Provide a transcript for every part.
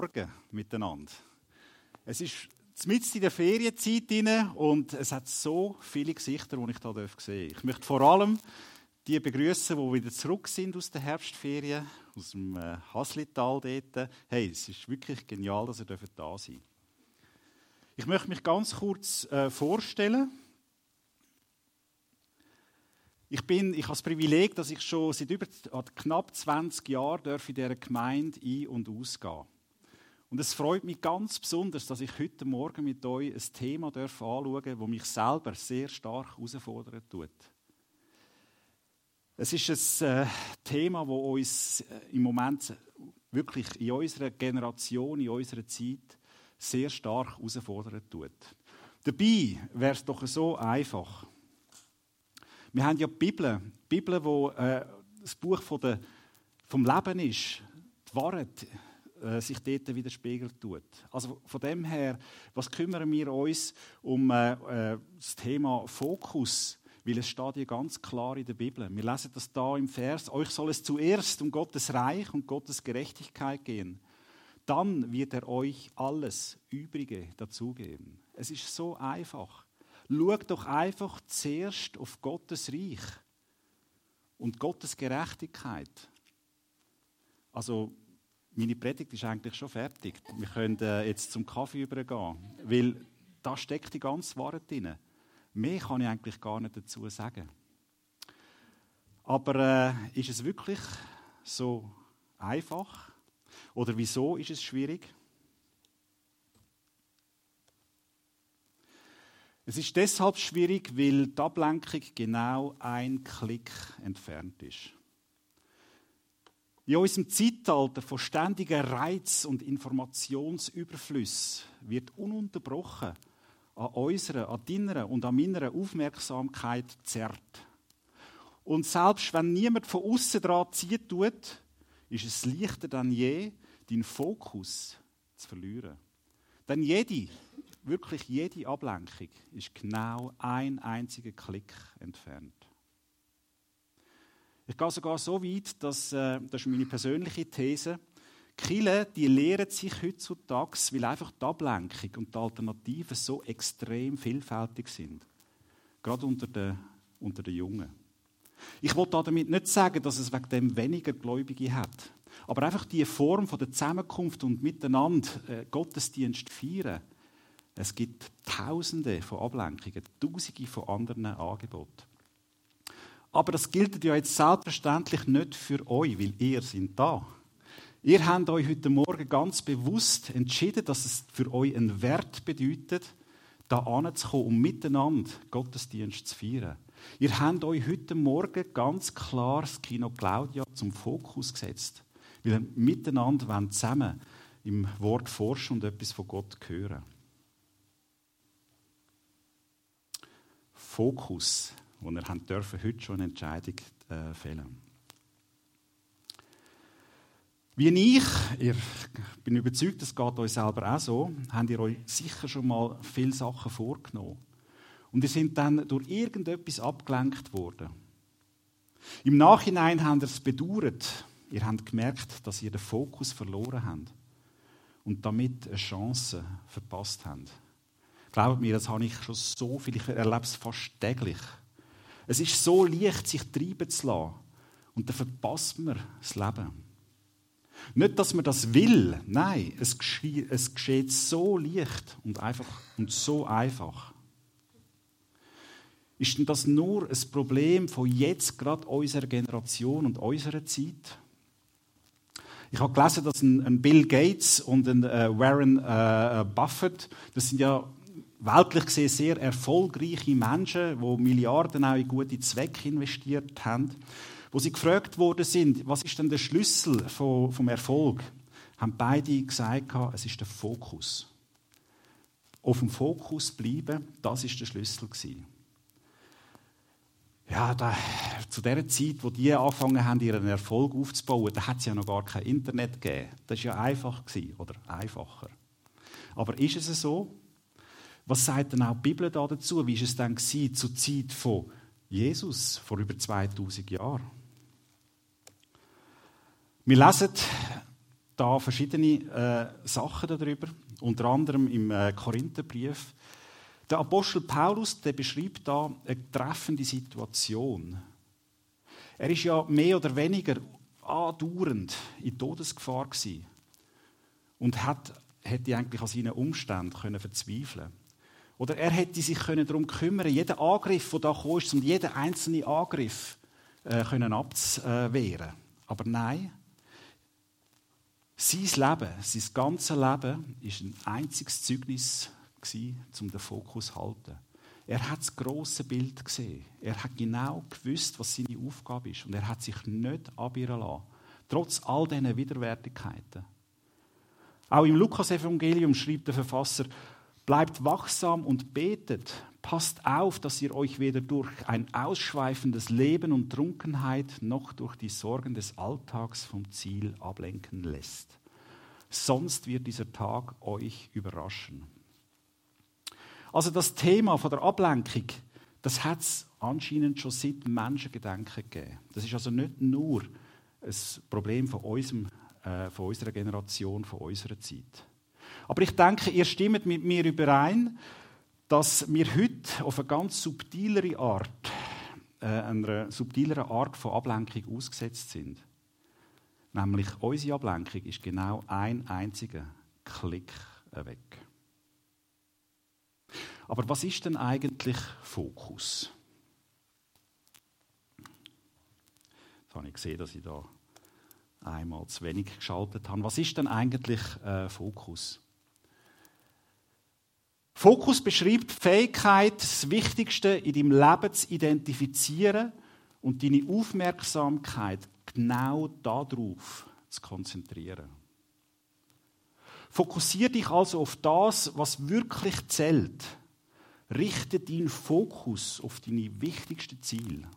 Morgen miteinander. Es ist mitten in der Ferienzeit rein und es hat so viele Gesichter, die ich hier sehen darf. Ich möchte vor allem die begrüßen, die wieder zurück sind aus der Herbstferien, aus dem äh, Haslital dort. Hey, es ist wirklich genial, dass ihr da seid. Ich möchte mich ganz kurz äh, vorstellen. Ich, bin, ich habe das Privileg, dass ich schon seit über knapp 20 Jahren in dieser Gemeinde ein- und ausgehen und es freut mich ganz besonders, dass ich heute Morgen mit euch ein Thema anschauen darf, das mich selber sehr stark herausfordern tut. Es ist ein äh, Thema, das uns äh, im Moment wirklich in unserer Generation, in unserer Zeit sehr stark herausfordern tut. Dabei wäre es doch so einfach. Wir haben ja die Bibel, die Bibel, wo äh, das Buch von der, vom Leben ist, die Wahrheit äh, sich dort widerspiegelt tut. Also von dem her, was kümmern wir uns um äh, äh, das Thema Fokus? Weil es steht hier ganz klar in der Bibel. Wir lesen das da im Vers. Euch soll es zuerst um Gottes Reich und Gottes Gerechtigkeit gehen. Dann wird er euch alles Übrige dazugeben. Es ist so einfach. Schaut doch einfach zuerst auf Gottes Reich und Gottes Gerechtigkeit. Also meine Predigt ist eigentlich schon fertig. Wir können äh, jetzt zum Kaffee übergehen, weil da steckt die ganze Wahrheit drin. Mehr kann ich eigentlich gar nicht dazu sagen. Aber äh, ist es wirklich so einfach? Oder wieso ist es schwierig? Es ist deshalb schwierig, weil die Ablenkung genau ein Klick entfernt ist. In unserem Zeitalter von ständigen Reiz- und Informationsüberfluss wird ununterbrochen an unserer, an deiner und an meiner Aufmerksamkeit zerrt. Und selbst wenn niemand von außen dran zieht tut, ist es leichter denn je, deinen Fokus zu verlieren. Denn jede, wirklich jede Ablenkung ist genau ein einziger Klick entfernt. Ich gehe sogar so weit, dass, äh, das ist meine persönliche These, Kille, die lehren sich heutzutage, weil einfach die Ablenkung und die Alternativen so extrem vielfältig sind. Gerade unter den, unter den Jungen. Ich will damit nicht sagen, dass es wegen dem weniger Gläubige hat. Aber einfach die Form von der Zusammenkunft und miteinander äh, Gottesdienst feiern. Es gibt Tausende von Ablenkungen, Tausende von anderen Angeboten. Aber das gilt ja jetzt selbstverständlich nicht für euch, weil ihr seid da. Ihr habt euch heute Morgen ganz bewusst entschieden, dass es für euch einen Wert bedeutet, da anzukommen, um miteinander Gottesdienst zu feiern. Ihr habt euch heute Morgen ganz klar das Kino Claudia zum Fokus gesetzt, weil ihr miteinander zusammen im Wort forschen und etwas von Gott hören. Fokus wo wir dürfen heute schon eine Entscheidung äh, fällen. Wie ich, ich bin überzeugt, das geht euch selber auch so, habt ihr euch sicher schon mal viele Sachen vorgenommen. Und ihr sind dann durch irgendetwas abgelenkt worden. Im Nachhinein habt ihr es bedauert. Ihr habt gemerkt, dass ihr den Fokus verloren habt und damit eine Chance verpasst habt. Glaubt mir, das habe ich schon so viel, ich erlebe es fast täglich. Es ist so leicht, sich treiben zu lassen. Und dann verpasst man das Leben. Nicht, dass man das will, nein, es geschieht, es geschieht so leicht und einfach und so einfach. Ist denn das nur ein Problem von jetzt gerade unserer Generation und unserer Zeit? Ich habe gelesen, dass ein, Bill Gates und ein äh, Warren äh, Buffett, das sind ja weltlich gesehen sehr erfolgreiche Menschen, die Milliarden auch in gute Zwecke investiert haben, wo sie gefragt worden sind, was ist denn der Schlüssel vom Erfolg, haben beide gesagt, es ist der Fokus. Auf dem Fokus bleiben, das ist der Schlüssel. Ja, da, zu der Zeit, wo die angefangen haben, ihren Erfolg aufzubauen, da hat es ja noch gar kein Internet gegeben. Das ist ja einfach gewesen, oder einfacher. Aber ist es so? Was sagt denn auch die Bibel da dazu? Wie war es dann zur Zeit von Jesus, vor über 2000 Jahren? Wir lesen, da verschiedene äh, Sachen darüber, unter anderem im äh, Korintherbrief. Der Apostel Paulus der beschreibt da eine treffende Situation. Er ist ja mehr oder weniger andauernd in Todesgefahr gewesen und hat, hätte eigentlich an seinen Umständen können verzweifeln Oder er hätte sich können darum kümmern jeden Angriff, der da kam, um jeden einzelnen Angriff äh, können abzuwehren. Aber nein, sein Leben, sein ganzes Leben, ist ein einziges Zeugnis um den Fokus zu halten. Er hat das große Bild gesehen. Er hat genau gewusst, was seine Aufgabe ist. Und er hat sich nicht abirren lassen. Trotz all diesen Widerwärtigkeiten. Auch im Lukas-Evangelium schreibt der Verfasser, bleibt wachsam und betet. Passt auf, dass ihr euch weder durch ein ausschweifendes Leben und Trunkenheit noch durch die Sorgen des Alltags vom Ziel ablenken lässt. Sonst wird dieser Tag euch überraschen. Also das Thema von der Ablenkung, das hat es anscheinend schon seit Menschengedenken gegeben. Das ist also nicht nur ein Problem von, unserem, äh, von unserer Generation, von unserer Zeit. Aber ich denke, ihr stimmt mit mir überein, dass wir heute auf eine ganz subtilere Art, äh, einer subtileren Art von Ablenkung ausgesetzt sind. Nämlich unsere Ablenkung ist genau ein einziger Klick weg. Aber was ist denn eigentlich Fokus? Jetzt habe ich gesehen, dass ich da einmal zu wenig geschaltet habe. Was ist denn eigentlich äh, Fokus? Fokus beschreibt die Fähigkeit, das Wichtigste in deinem Leben zu identifizieren und deine Aufmerksamkeit genau darauf zu konzentrieren. Fokussiere dich also auf das, was wirklich zählt. Richte deinen Fokus auf deine wichtigsten Ziele.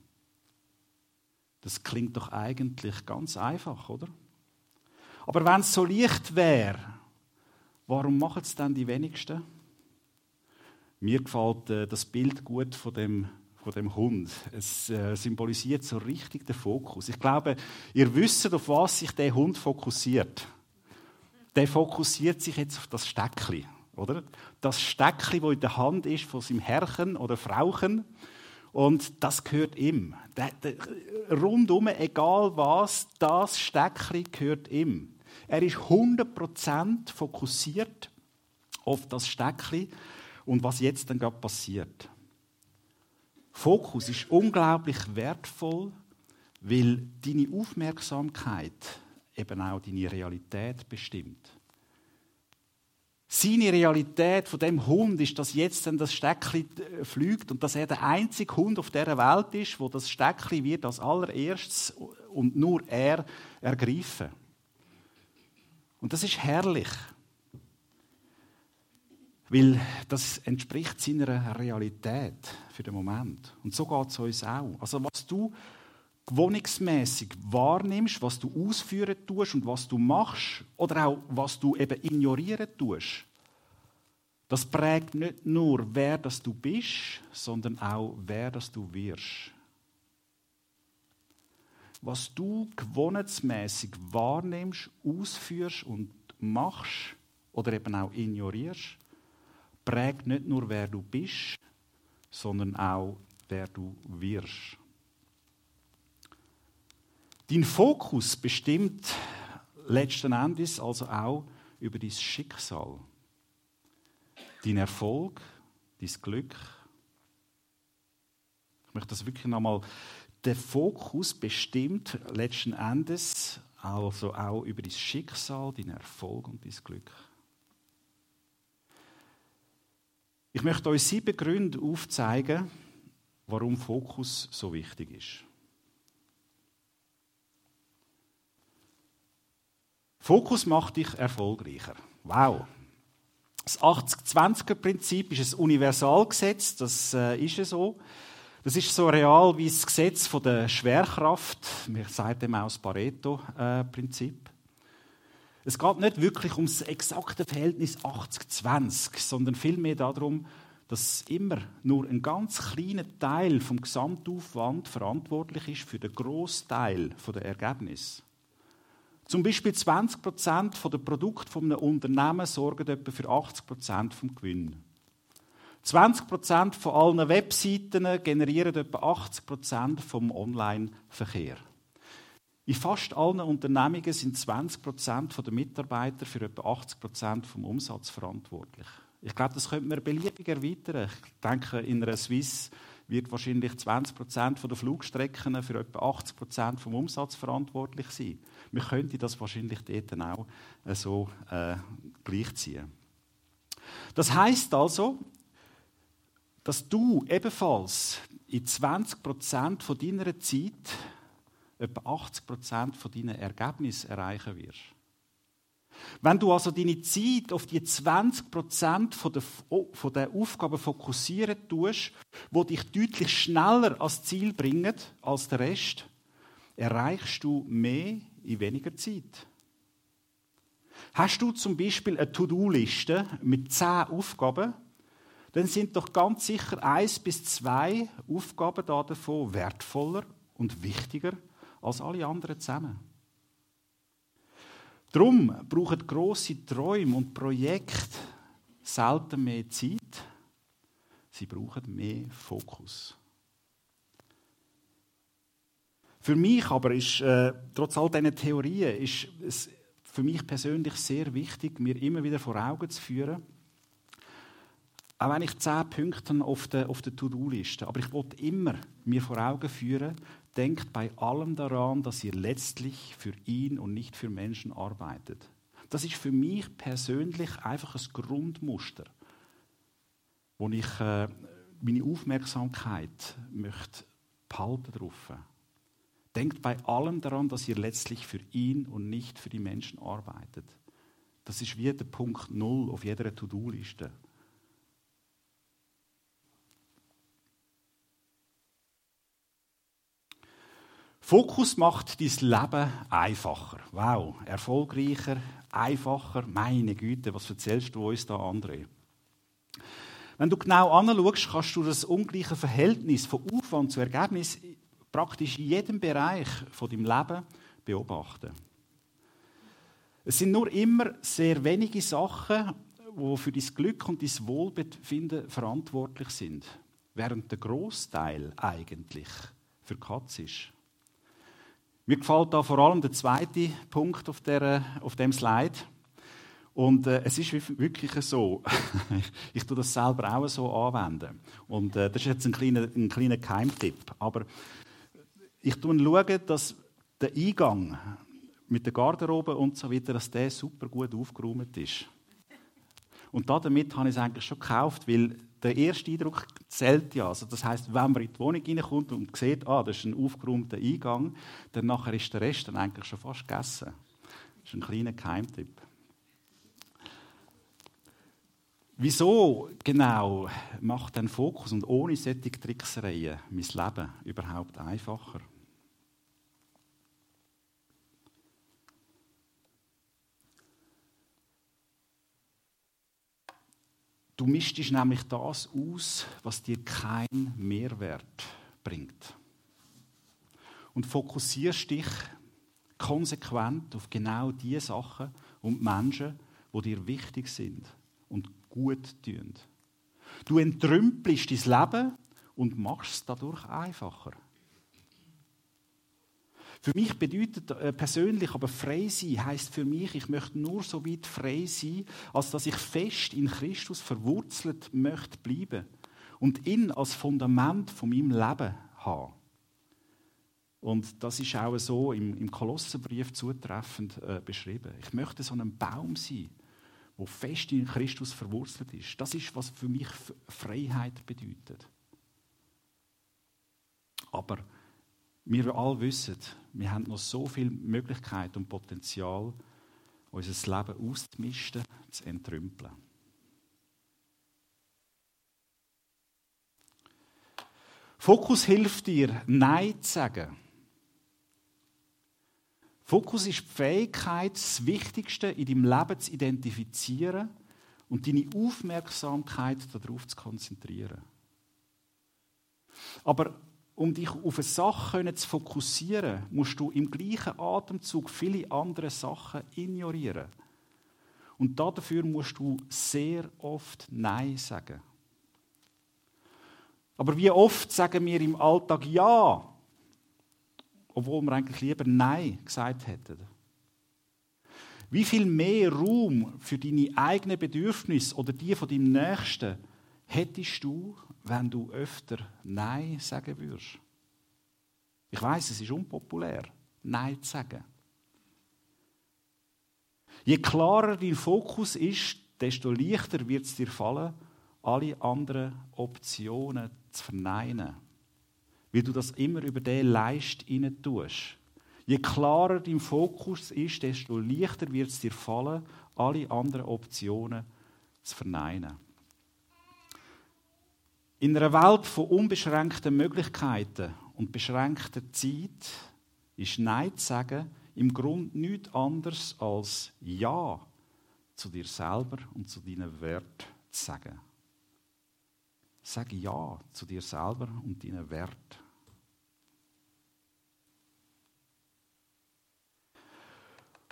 Das klingt doch eigentlich ganz einfach, oder? Aber wenn es so leicht wäre, warum machen es dann die wenigsten? Mir gefällt äh, das Bild gut von dem, von dem Hund. Es äh, symbolisiert so richtig den Fokus. Ich glaube, ihr wisst, auf was sich der Hund fokussiert. Der fokussiert sich jetzt auf das Steckli, oder? Das Steckli, wo in der Hand ist von seinem Herrchen oder Frauchen. Und das gehört ihm. Der, der, rundum, egal was, das Steckli gehört ihm. Er ist 100% fokussiert auf das Steckli und was jetzt dann gerade passiert. Fokus ist unglaublich wertvoll, weil deine Aufmerksamkeit eben auch deine Realität bestimmt. Seine Realität von dem Hund ist, dass jetzt dann das Steckli äh, fliegt und dass er der einzige Hund auf der Welt ist, wo das Steckli wird als allererstes und nur er ergreifen. Und das ist herrlich. Weil das entspricht seiner Realität für den Moment. Und so geht es uns auch. Also was du gewohnungsmäßig wahrnimmst, was du ausführen tust und was du machst, oder auch was du eben ignorieren tust, das prägt nicht nur, wer das du bist, sondern auch, wer das du wirst. Was du gewohnheitsmäßig wahrnimmst, ausführst und machst oder eben auch ignorierst, prägt nicht nur, wer du bist, sondern auch, wer du wirst. Dein Fokus bestimmt letzten Endes also auch über dein Schicksal, dein Erfolg, dein Glück. Ich möchte das wirklich nochmal. Der Fokus bestimmt letzten Endes also auch über dein Schicksal, dein Erfolg und dein Glück. Ich möchte euch sieben Gründe aufzeigen, warum Fokus so wichtig ist. Fokus macht dich erfolgreicher. Wow. Das 80-20er-Prinzip ist ein Universalgesetz, das äh, ist so. Das ist so real wie das Gesetz von der Schwerkraft. Wir sagen dem auch das Pareto-Prinzip. Es geht nicht wirklich um das exakte Verhältnis 80-20, sondern vielmehr darum, dass immer nur ein ganz kleiner Teil vom Gesamtaufwand verantwortlich ist für den Großteil der Ergebnisse. Zum Beispiel 20% der Produkte eines Unternehmens sorgen etwa für 80% vom Gewinn. 20% von allen Webseiten generieren etwa 80% vom Online-Verkehr. In fast allen Unternehmungen sind 20% der Mitarbeiter für etwa 80% vom Umsatz verantwortlich. Ich glaube, das könnte man beliebig erweitern. Ich denke, in einer Swiss wird wahrscheinlich 20% der Flugstrecken für etwa 80% vom Umsatz verantwortlich sein. Wir könnten das wahrscheinlich dort auch so äh, gleichziehen. Das heißt also, dass du ebenfalls in 20% von deiner Zeit etwa 80% von deinen Ergebnissen erreichen wirst. Wenn du also deine Zeit auf die 20% von der, von der Aufgaben fokussieren tust, wo dich deutlich schneller ans Ziel bringen als der Rest, erreichst du mehr in weniger Zeit. Hast du zum Beispiel eine To-Do-Liste mit 10 Aufgaben, dann sind doch ganz sicher eins bis zwei Aufgaben davon wertvoller und wichtiger als alle anderen zusammen. Darum brauchen grosse Träume und Projekte selten mehr Zeit. Sie brauchen mehr Fokus. Für mich aber ist, äh, trotz all diesen Theorien, ist es für mich persönlich sehr wichtig, mir immer wieder vor Augen zu führen, auch wenn ich zehn Punkte auf der, auf der To-Do-Liste, aber ich wollte immer mir vor Augen führen, denkt bei allem daran, dass ihr letztlich für ihn und nicht für Menschen arbeitet. Das ist für mich persönlich einfach ein Grundmuster, wo ich äh, meine Aufmerksamkeit möchte behalten drauf. Denkt bei allem daran, dass ihr letztlich für ihn und nicht für die Menschen arbeitet. Das ist wie der Punkt Null auf jeder To-Do-Liste. Fokus macht dein Leben einfacher. Wow, erfolgreicher, einfacher. Meine Güte, was erzählst du uns da, André? Wenn du genau anschaust, kannst du das ungleiche Verhältnis von Aufwand zu Ergebnis praktisch in jedem Bereich von deinem Leben beobachten. Es sind nur immer sehr wenige Sachen, die für dein Glück und dein Wohlbefinden verantwortlich sind, während der Großteil eigentlich für Katz ist. Mir gefällt da vor allem der zweite Punkt auf, der, auf dem Slide. Und äh, es ist wirklich so, ich tue das selber auch so anwenden. Und äh, das ist jetzt ein kleiner, ein kleiner Keimtipp. Aber ich schaue, dass der Eingang mit der Garderobe und so weiter, dass der super gut aufgeräumt ist. Und damit habe ich es eigentlich schon gekauft, weil der erste Eindruck zählt ja. Also das heißt, wenn man in die Wohnung reinkommt und sieht, ah, das ist ein aufgeräumter Eingang, dann nachher ist der Rest dann eigentlich schon fast gegessen. Das ist ein kleiner Geheimtipp. Wieso genau macht ein Fokus und ohne solche Tricksereien mein Leben überhaupt einfacher? Du mischtest nämlich das aus, was dir keinen Mehrwert bringt. Und fokussierst dich konsequent auf genau die Sachen und Menschen, die dir wichtig sind und gut tun. Du entrümpelst dein Leben und machst es dadurch einfacher. Für mich bedeutet äh, persönlich aber frei sein, heißt für mich, ich möchte nur so weit frei sein, als dass ich fest in Christus verwurzelt möchte bleiben und ihn als Fundament von meinem Leben haben. Und das ist auch so im, im Kolosserbrief zutreffend äh, beschrieben. Ich möchte so ein Baum sein, wo fest in Christus verwurzelt ist. Das ist, was für mich Freiheit bedeutet. Aber wir alle wissen, wir haben noch so viel Möglichkeit und Potenzial, unser Leben auszumisten, zu entrümpeln. Fokus hilft dir, Nein zu sagen. Fokus ist die Fähigkeit, das Wichtigste in deinem Leben zu identifizieren und deine Aufmerksamkeit darauf zu konzentrieren. Aber um dich auf eine Sache zu fokussieren, musst du im gleichen Atemzug viele andere Sachen ignorieren. Und dafür musst du sehr oft Nein sagen. Aber wie oft sagen wir im Alltag Ja, obwohl wir eigentlich lieber Nein gesagt hätten? Wie viel mehr Raum für deine eigenen Bedürfnisse oder die von deinem Nächsten hättest du, wenn du öfter Nein sagen würdest? Ich weiß, es ist unpopulär, Nein zu sagen. Je klarer dein Fokus ist, desto leichter wird es dir fallen, alle anderen Optionen zu verneinen. Weil du das immer über den Leist tust. Je klarer dein Fokus ist, desto leichter wird es dir fallen, alle anderen Optionen zu verneinen. In einer Welt von unbeschränkten Möglichkeiten und beschränkter Zeit ist Nein zu sagen im Grunde nichts anderes als Ja zu dir selber und zu deinen Werten zu sagen. Sag Ja zu dir selber und deinen Werten.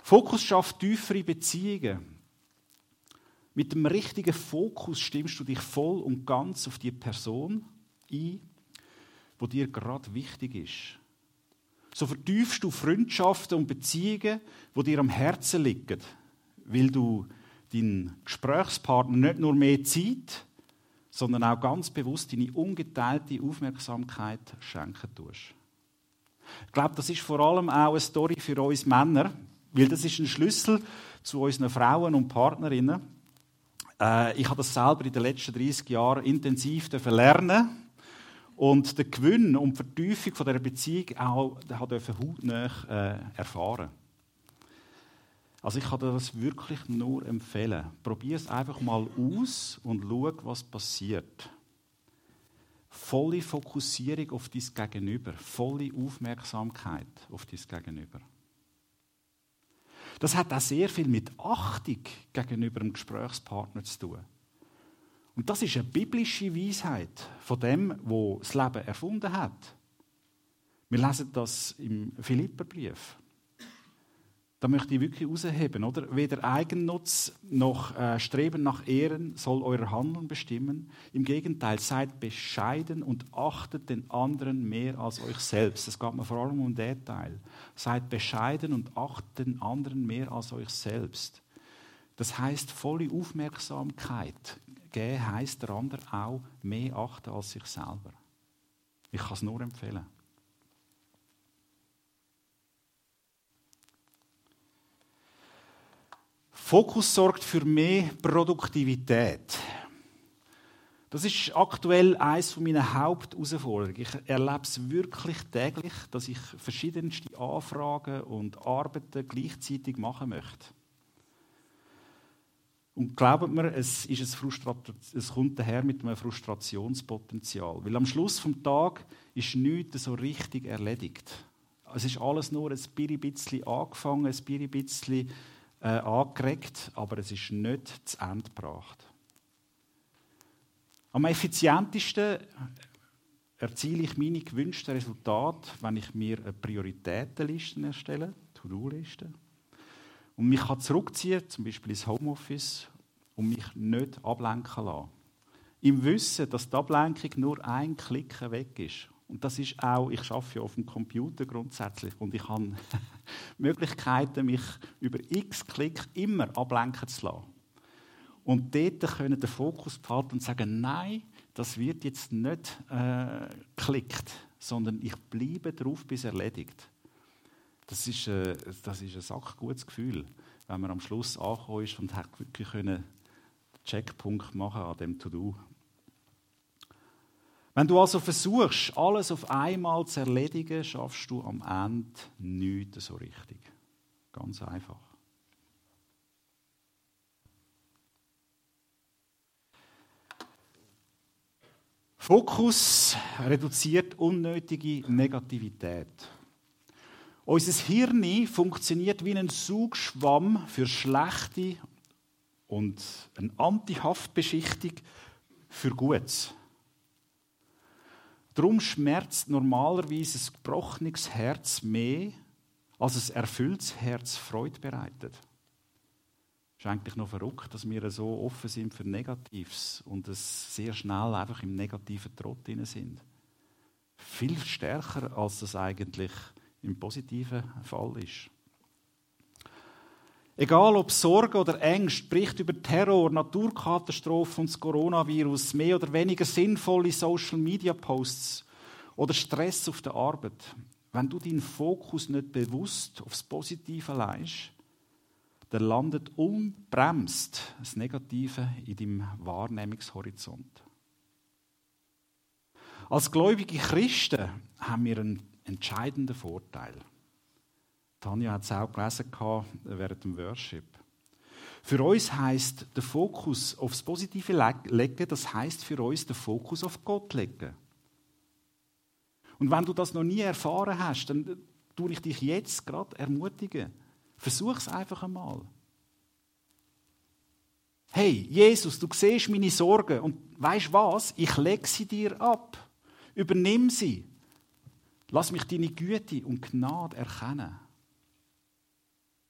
Fokus schafft tiefere Beziehungen. Mit dem richtigen Fokus stimmst du dich voll und ganz auf die Person ein, wo dir gerade wichtig ist. So vertiefst du Freundschaften und Beziehungen, wo dir am Herzen liegen, weil du deinen Gesprächspartner nicht nur mehr Zeit, sondern auch ganz bewusst deine ungeteilte Aufmerksamkeit schenken tust. Ich glaube, das ist vor allem auch eine Story für uns Männer, weil das ist ein Schlüssel zu unseren Frauen und Partnerinnen. Äh, ich habe das selber in den letzten 30 Jahren intensiv lernen und der Gewinn und die Vertiefung von dieser Beziehung auch hautnah äh, erfahren Also ich kann dir das wirklich nur empfehlen. Probier es einfach mal aus und schau, was passiert. Volle Fokussierung auf dein Gegenüber, volle Aufmerksamkeit auf dein Gegenüber. Das hat auch sehr viel mit Achtung gegenüber dem Gesprächspartner zu tun. Und das ist eine biblische Weisheit von dem, wo das Leben erfunden hat. Wir lesen das im Philipperbrief. Da möchte ich wirklich herausheben, oder? Weder Eigennutz noch äh, Streben nach Ehren soll euer Handeln bestimmen. Im Gegenteil, seid bescheiden und achtet den anderen mehr als euch selbst. Es geht mir vor allem um den Teil. Seid bescheiden und achtet den anderen mehr als euch selbst. Das heißt volle Aufmerksamkeit geben, heißt der andere auch mehr achten als sich selber. Ich kann es nur empfehlen. Fokus sorgt für mehr Produktivität. Das ist aktuell eines meiner Hauptausforderungen. Ich erlebe es wirklich täglich, dass ich verschiedenste Anfragen und Arbeiten gleichzeitig machen möchte. Und glaubt mir, es, ist ein es kommt daher mit einem Frustrationspotenzial. Weil am Schluss des Tages ist nichts so richtig erledigt. Es ist alles nur ein bisschen angefangen, ein bisschen äh, angeregt, aber es ist nicht zu Ende gebracht. Am effizientesten erziele ich meine gewünschten Resultate, wenn ich mir eine Prioritätenliste erstelle, To-Do-Liste, und mich zurückziehen kann zum Beispiel ins Homeoffice, und mich nicht ablenken lassen. Im Wissen, dass die Ablenkung nur ein Klick weg ist. Und das ist auch, ich arbeite ja auf dem Computer grundsätzlich und ich habe Möglichkeiten, mich über x Klick immer ablenken zu lassen. Und dort können den Fokus behalten und sagen, nein, das wird jetzt nicht äh, geklickt, sondern ich bleibe drauf, bis erledigt. Das ist, äh, das ist ein sackgutes Gefühl, wenn man am Schluss angekommen ist und hat wirklich können Checkpunkt machen an dem To-Do. Wenn du also versuchst, alles auf einmal zu erledigen, schaffst du am Ende nichts so richtig. Ganz einfach. Fokus reduziert unnötige Negativität. Unser Hirn funktioniert wie ein Zugschwamm für schlechte und eine Anti-Haftbeschichtung für Gutes. Darum schmerzt normalerweise ein gebrochenes Herz mehr, als ein erfülltes Herz Freude bereitet. Es ist eigentlich noch verrückt, dass wir so offen sind für Negatives und es sehr schnell einfach im negativen Trott sind. Viel stärker, als das eigentlich im positiven Fall ist. Egal ob Sorge oder Ängste, Bericht über Terror, Naturkatastrophen und das Coronavirus, mehr oder weniger sinnvolle Social-Media-Posts oder Stress auf der Arbeit. Wenn du deinen Fokus nicht bewusst aufs Positive leist, dann landet unbremst das Negative in deinem Wahrnehmungshorizont. Als gläubige Christen haben wir einen entscheidenden Vorteil. Tanja hat es auch gelesen während dem Worship. Für uns heißt der Fokus aufs Positive legen, das heißt für uns den Fokus auf Gott legen. Und wenn du das noch nie erfahren hast, dann tue ich dich jetzt gerade ermutigen. Versuch es einfach einmal. Hey, Jesus, du siehst meine Sorgen und weißt was? Ich lege sie dir ab. Übernimm sie. Lass mich deine Güte und Gnade erkennen.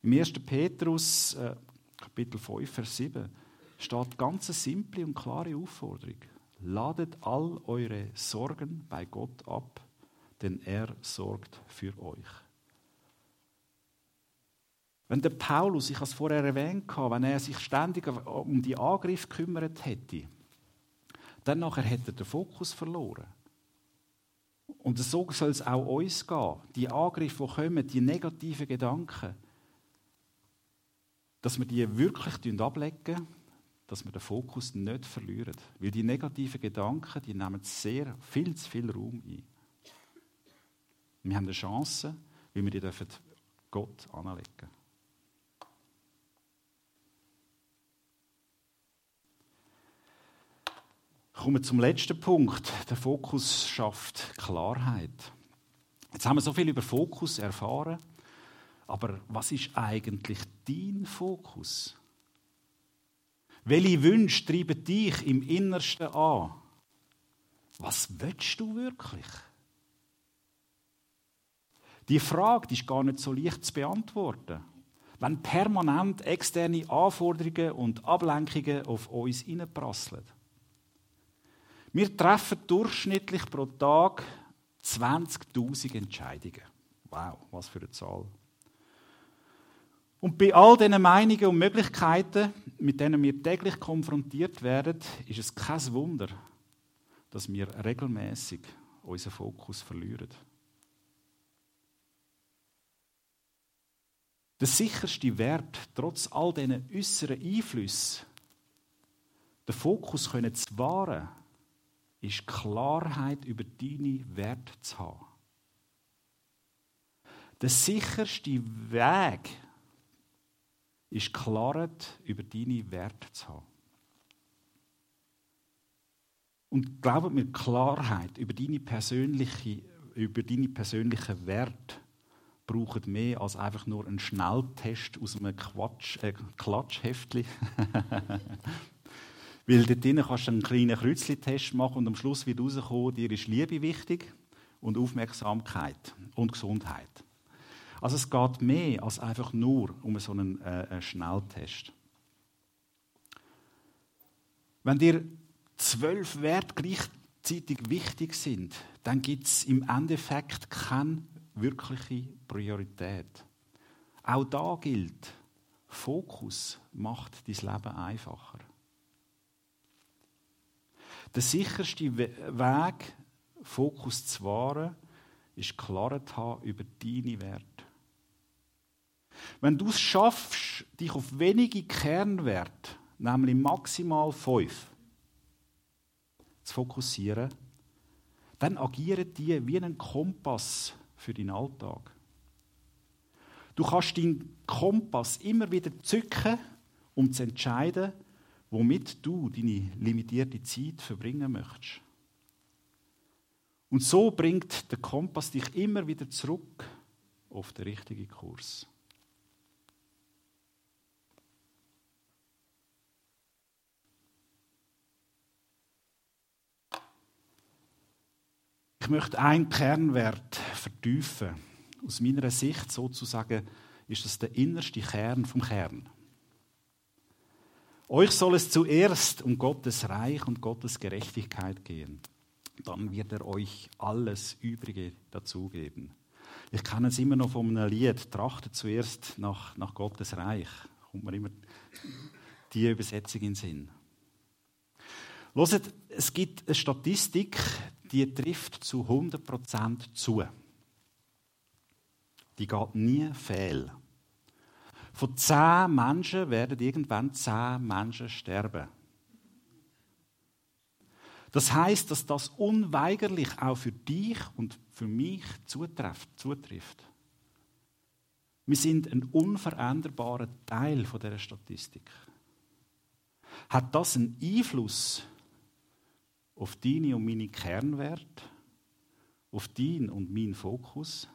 Im 1. Petrus, äh, Kapitel 5, Vers 7, steht ganz eine simple und klare Aufforderung. Ladet all eure Sorgen bei Gott ab, denn er sorgt für euch. Wenn der Paulus, ich habe es vorher erwähnt, wenn er sich ständig um die Angriff gekümmert hätte, dann nachher hätte er den Fokus verloren. Und so soll es auch uns gehen. Die Angriffe, die kommen, die negativen Gedanken, dass wir die wirklich ablegen, dass wir den Fokus nicht verlieren. Weil die negativen Gedanken, die nehmen sehr viel zu viel Raum ein. Wir haben eine Chance, wie wir die dürfen Gott anlegen. Kommen wir zum letzten Punkt. Der Fokus schafft Klarheit. Jetzt haben wir so viel über Fokus erfahren. Aber was ist eigentlich dein Fokus? Welche Wünsche treiben dich im Innersten an? Was willst du wirklich? Die Frage die ist gar nicht so leicht zu beantworten. Wenn permanent externe Anforderungen und Ablenkungen auf uns hineinprasseln. Wir treffen durchschnittlich pro Tag 20.000 Entscheidungen. Wow, was für eine Zahl. Und bei all diesen Meinungen und Möglichkeiten, mit denen wir täglich konfrontiert werden, ist es kein Wunder, dass wir regelmäßig unseren Fokus verlieren. Der sicherste Wert, trotz all diesen äußeren Einflüssen, den Fokus zu wahren, ist Klarheit über deine Werte zu haben. Der sicherste Weg, ist Klarheit über deine Werte zu haben. Und glaubt mir, Klarheit über deine, persönliche, über persönlichen Werte braucht mehr als einfach nur einen Schnelltest aus einem Quatsch, äh, Klatschheftchen. Weil dort drinnen kannst du einen kleinen Kreuzli-Test machen und am Schluss wird rauskommen, dir ist Liebe wichtig und Aufmerksamkeit und Gesundheit. Also es geht mehr als einfach nur um so einen äh, Schnelltest. Wenn dir zwölf Werte gleichzeitig wichtig sind, dann gibt es im Endeffekt keine wirkliche Priorität. Auch da gilt, Fokus macht dein Leben einfacher. Der sicherste Weg, Fokus zu wahren, ist Klarheit haben über deine Werte. Wenn du es schaffst, dich auf wenige Kernwerte, nämlich maximal fünf, zu fokussieren, dann agieren die wie ein Kompass für deinen Alltag. Du kannst deinen Kompass immer wieder zücken, um zu entscheiden, womit du deine limitierte Zeit verbringen möchtest. Und so bringt der Kompass dich immer wieder zurück auf den richtigen Kurs. Ich möchte einen Kernwert vertiefen. Aus meiner Sicht sozusagen ist das der innerste Kern vom Kern. Euch soll es zuerst um Gottes Reich und Gottes Gerechtigkeit gehen. Dann wird er euch alles Übrige dazugeben. Ich kenne es immer noch von einem Lied, trachtet zuerst nach, nach Gottes Reich. Kommt mir immer die Übersetzung in den Sinn. Hört, es gibt eine Statistik, die trifft zu 100% zu. Die geht nie fehl. Von zehn Menschen werden irgendwann zehn Menschen sterben. Das heißt, dass das unweigerlich auch für dich und für mich zutrifft. Wir sind ein unveränderbarer Teil von der Statistik. Hat das einen Einfluss auf deine und meine Kernwerte, auf deinen und meinen Fokus?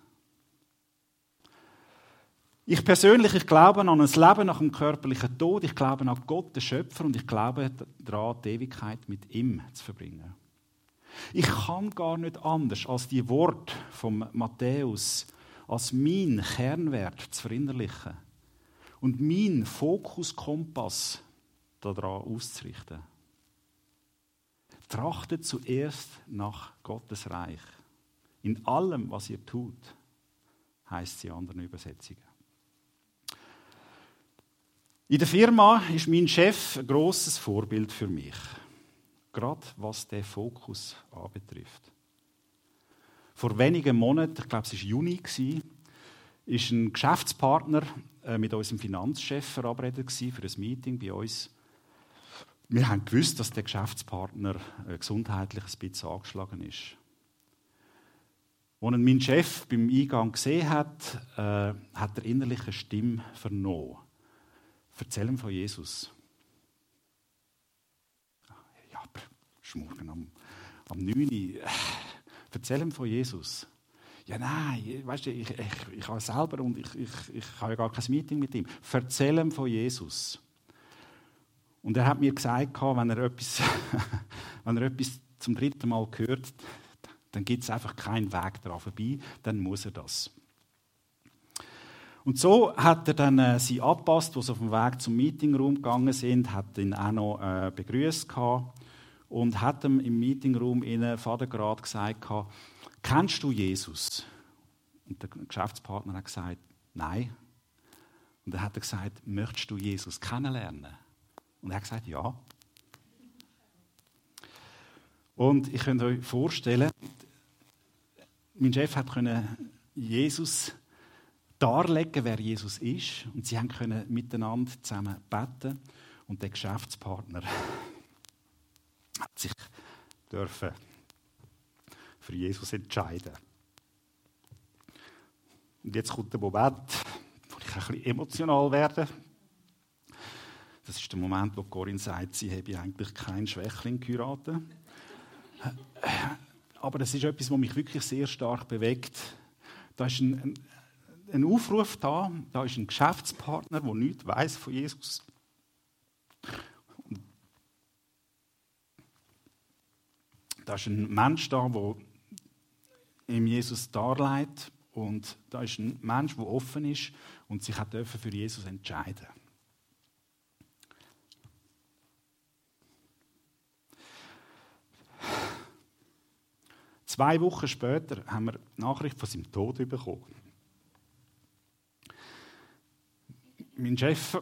Ich persönlich, ich glaube an ein Leben nach dem körperlichen Tod, ich glaube an Gott, den Schöpfer, und ich glaube daran, die Ewigkeit mit ihm zu verbringen. Ich kann gar nicht anders, als die Worte von Matthäus als mein Kernwert zu verinnerlichen und mein Fokuskompass daran auszurichten. Trachtet zuerst nach Gottes Reich. In allem, was ihr tut, heißt sie in anderen Übersetzungen. In der Firma ist mein Chef ein grosses Vorbild für mich. Gerade was den Fokus anbetrifft. Vor wenigen Monaten, ich glaube es war Juni, ist ein Geschäftspartner äh, mit unserem Finanzchef verabredet für ein Meeting bei uns. Wir haben gewusst, dass der Geschäftspartner äh, gesundheitlich ein bisschen angeschlagen ist. Als meinen Chef beim Eingang gesehen hat, äh, hat er innerlich eine Stimme vernommen. Erzähl ihm von Jesus. Ja, aber morgen am, am 9 Uhr. Erzähl ihm von Jesus. Ja, nein, weißt du, ich, ich, ich habe selber und ich, ich, ich habe ja gar kein Meeting mit ihm. Erzähl ihm von Jesus. Und er hat mir gesagt, wenn er etwas, wenn er etwas zum dritten Mal hört, dann gibt es einfach keinen Weg daran vorbei, dann muss er das. Und so hat er dann äh, sie abpasst, wo sie auf dem Weg zum Meetingraum gegangen sind, hat ihn auch noch äh, begrüßt und hat ihm im Meetingraum ihnen Vater gerade gesagt kennst du Jesus? Und der Geschäftspartner hat gesagt, nein. Und dann hat er gesagt, möchtest du Jesus kennenlernen? Und er hat gesagt, ja. Und ich könnte euch vorstellen, mein Chef hat Jesus darlegen, wer Jesus ist. Und sie haben können miteinander zusammen beten. Und der Geschäftspartner hat sich dürfen für Jesus entscheiden. Und jetzt kommt der Moment, wo ich ein bisschen emotional werde. Das ist der Moment, wo Corinne sagt, sie habe eigentlich keinen Schwächling geheiratet. Aber das ist etwas, was mich wirklich sehr stark bewegt. Da ist ein, ein Aufruf da, da ist ein Geschäftspartner, der nichts weiß von Jesus. Da ist ein Mensch da, der ihm Jesus darlegt und da ist ein Mensch, der offen ist und sich hat für Jesus entscheiden. Zwei Wochen später haben wir Nachricht von seinem Tod bekommen. mein Chef,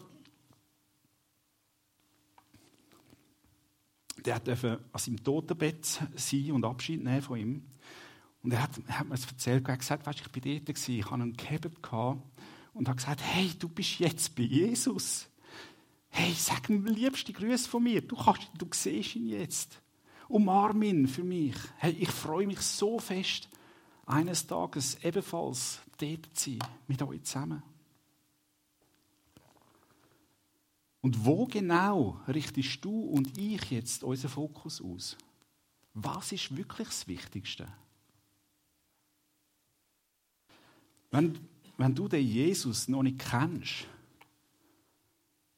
der durfte an seinem Totenbett sein und Abschied nehmen von ihm. Und er hat, er hat mir das erzählt, er hat gesagt, weißt, ich war dort, ich hatte einen gehabt und habe gesagt, hey, du bist jetzt bei Jesus. Hey, sag ihm liebste Grüße von mir. Du, kannst, du siehst ihn jetzt. Umarm ihn für mich. Hey, ich freue mich so fest, eines Tages ebenfalls dort zu sein, mit euch zusammen. Und wo genau richtest du und ich jetzt unseren Fokus aus? Was ist wirklich das Wichtigste? Wenn, wenn du den Jesus noch nicht kennst,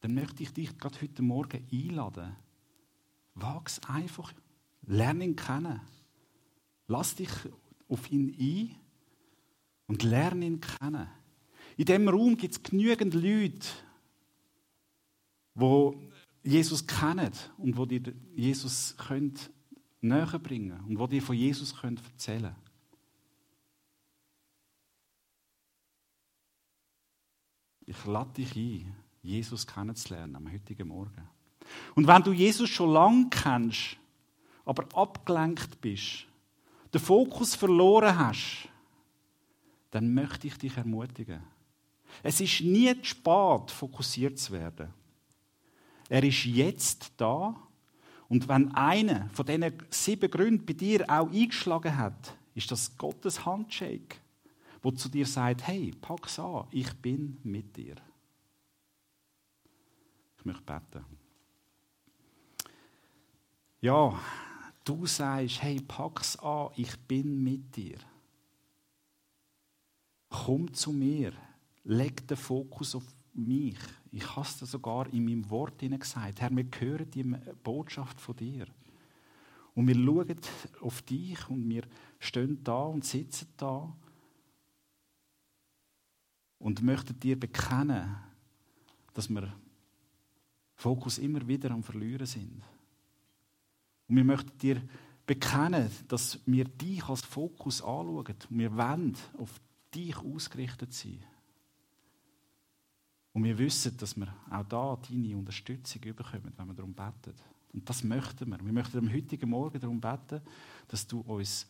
dann möchte ich dich gerade heute Morgen einladen. Wag es einfach. Lerne ihn kennen. Lass dich auf ihn ein und lerne ihn kennen. In diesem Raum gibt es genügend Leute, die Jesus kennen und wo dir Jesus näher bringen und wo dir von Jesus erzählen können. Ich lade dich ein, Jesus kennenzulernen am heutigen Morgen. Und wenn du Jesus schon lange kennst, aber abgelenkt bist, den Fokus verloren hast, dann möchte ich dich ermutigen. Es ist nie zu spät, fokussiert zu werden. Er ist jetzt da. Und wenn einer von diesen sieben Gründen bei dir auch eingeschlagen hat, ist das Gottes Handshake wo zu dir sagt, hey, pack's an, ich bin mit dir. Ich möchte beten. Ja, du sagst, hey, pack's an, ich bin mit dir. Komm zu mir, leg den Fokus auf mich. Ich habe es sogar in meinem Wort gesagt. Herr, wir hören die Botschaft von dir. Und wir schauen auf dich und wir stehen da und sitzen da und möchten dir bekennen, dass wir Fokus immer wieder am Verlieren sind. Und wir möchten dir bekennen, dass wir dich als Fokus anschauen. Und wir wollen auf dich ausgerichtet sein. Und wir wissen, dass wir auch da deine Unterstützung bekommen, wenn wir darum beten. Und das möchten wir. Wir möchten am heutigen Morgen darum beten, dass du uns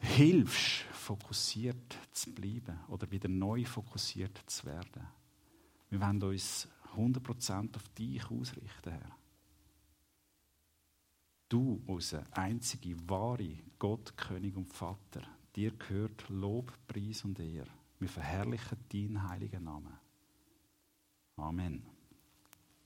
hilfst, fokussiert zu bleiben oder wieder neu fokussiert zu werden. Wir wollen uns 100% auf dich ausrichten, Herr. Du, unser einzige wahre Gott, König und Vater, dir gehört Lob, Preis und Ehre. Wir verherrlichen deinen heiligen Namen. Amen.